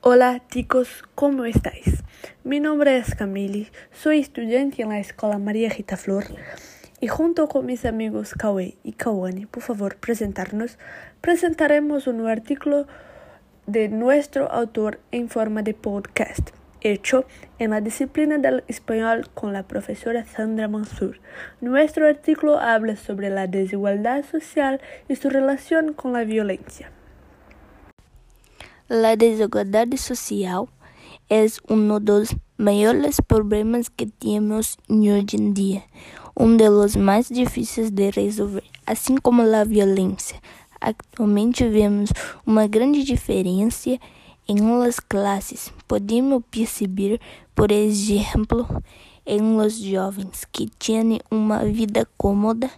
Hola chicos, ¿cómo estáis? Mi nombre es Camille, soy estudiante en la Escuela María Rita Flor y junto con mis amigos Kawe y Kawane, por favor, presentarnos, presentaremos un artículo de nuestro autor en forma de podcast, hecho en la disciplina del español con la profesora Sandra Mansur. Nuestro artículo habla sobre la desigualdad social y su relación con la violencia. La desigualdad social es uno de los mayores problemas que tenemos hoy en día, uno de los más difíciles de resolver, así como la violencia. Actualmente vemos uma grande diferença em las classes. Podemos perceber, por exemplo, em los jovens que têm uma vida cómoda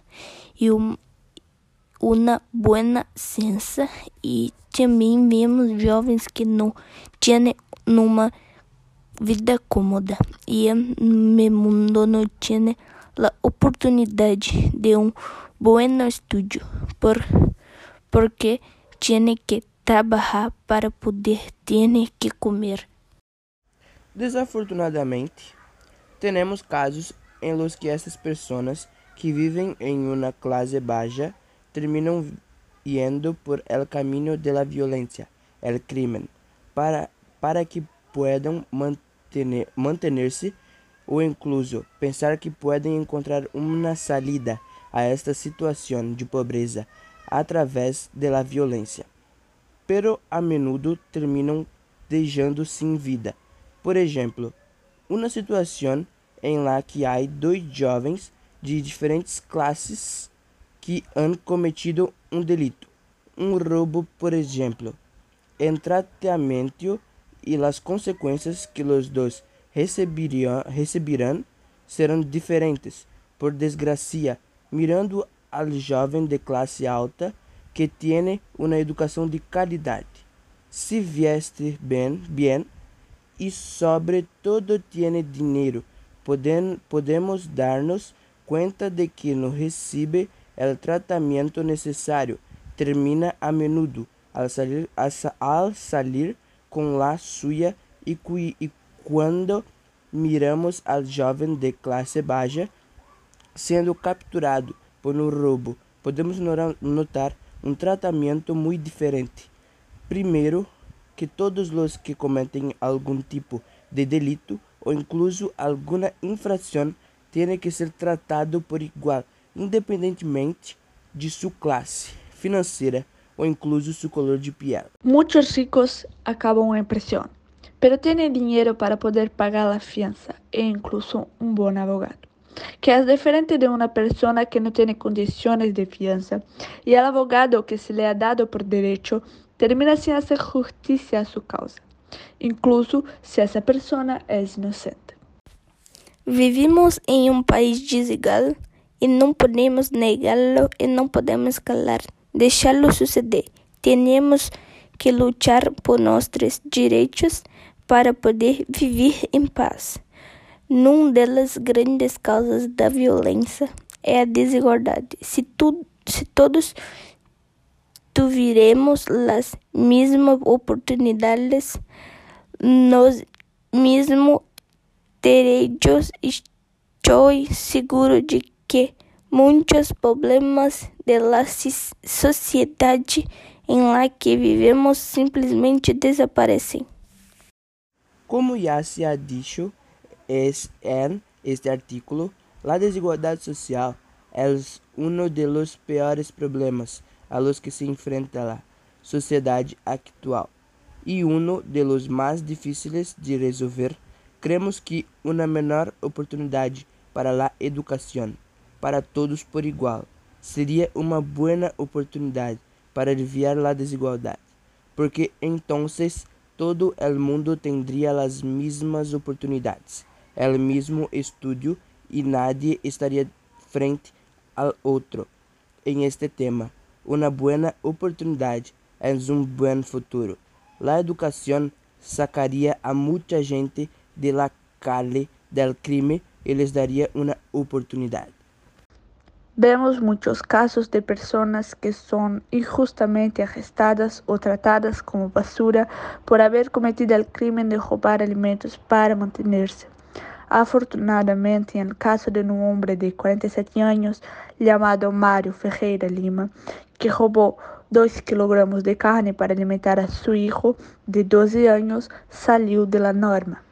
e um, uma boa sensa e também vemos jovens que não têm uma vida cómoda e no mundo não têm a oportunidade de um bom estudo por porque têm que trabalhar para poder ter que comer. Desafortunadamente, temos casos em los que essas pessoas que vivem em uma classe baixa terminam yendo por el camino de la violencia, el crimen, para, para que puedan mantener, mantenerse o incluso pensar que podem encontrar uma salida a esta situação de pobreza através de la violência. Pero a menudo terminam deixando sem vida. Por exemplo, uma situação em la que há dois jovens de diferentes classes que han cometido um delito, um roubo, por exemplo. En tratamento e as consequências que os dois receberão serão diferentes. Por desgracia, mirando ao jovem de classe alta que tem uma educação de qualidade, se veste bem, bem e sobretudo tem dinheiro, podemos dar-nos conta de que não recebe o tratamento necessário termina a menudo al salir, al salir com la suya quando miramos al jovem de classe baixa sendo capturado por um roubo, podemos notar um tratamento muito diferente. Primeiro, que todos os que cometem algum tipo de delito ou incluso alguma infração têm que ser tratados por igual independentemente de sua classe financeira ou incluso seu color de piel. Muitos ricos acabam em prisão, pero têm dinheiro para poder pagar a fiança e incluso um bom advogado, que é diferente de uma pessoa que não tem condições de fiança e o advogado que se lhe é dado por direito termina sem fazer justiça a sua causa, incluso se essa pessoa é inocente. Vivimos em um país desigual e não podemos negá-lo e não podemos calar, deixá-lo suceder. Temos que lutar por nossos direitos para poder viver em paz. Numa das grandes causas da violência é a desigualdade. Se, tu, se todos tivermos as mesmas oportunidades, nos mesmos direitos, estou seguro de que muitos problemas da sociedade em la que vivemos simplesmente desaparecem. Como já se ha dicho en este artículo, a desigualdade social é um dos piores problemas a los que se enfrenta a sociedade actual e um dos mais difíceis de resolver. Cremos que uma menor oportunidade para a educação para todos por igual seria uma boa oportunidade para aliviar a desigualdade, porque então todo o mundo teria as mesmas oportunidades, o mesmo estudo e nadie estaria frente ao outro. Em este tema, uma boa oportunidade é um bom futuro. A educação sacaria a muita gente de la calle del crime e lhes daria uma oportunidade. Vemos muchos casos de personas que son injustamente arrestadas o tratadas como basura por haber cometido el crimen de robar alimentos para mantenerse. Afortunadamente, en el caso de un hombre de 47 años llamado Mario Ferreira Lima, que robó 2 kilogramos de carne para alimentar a su hijo de 12 años, salió de la norma.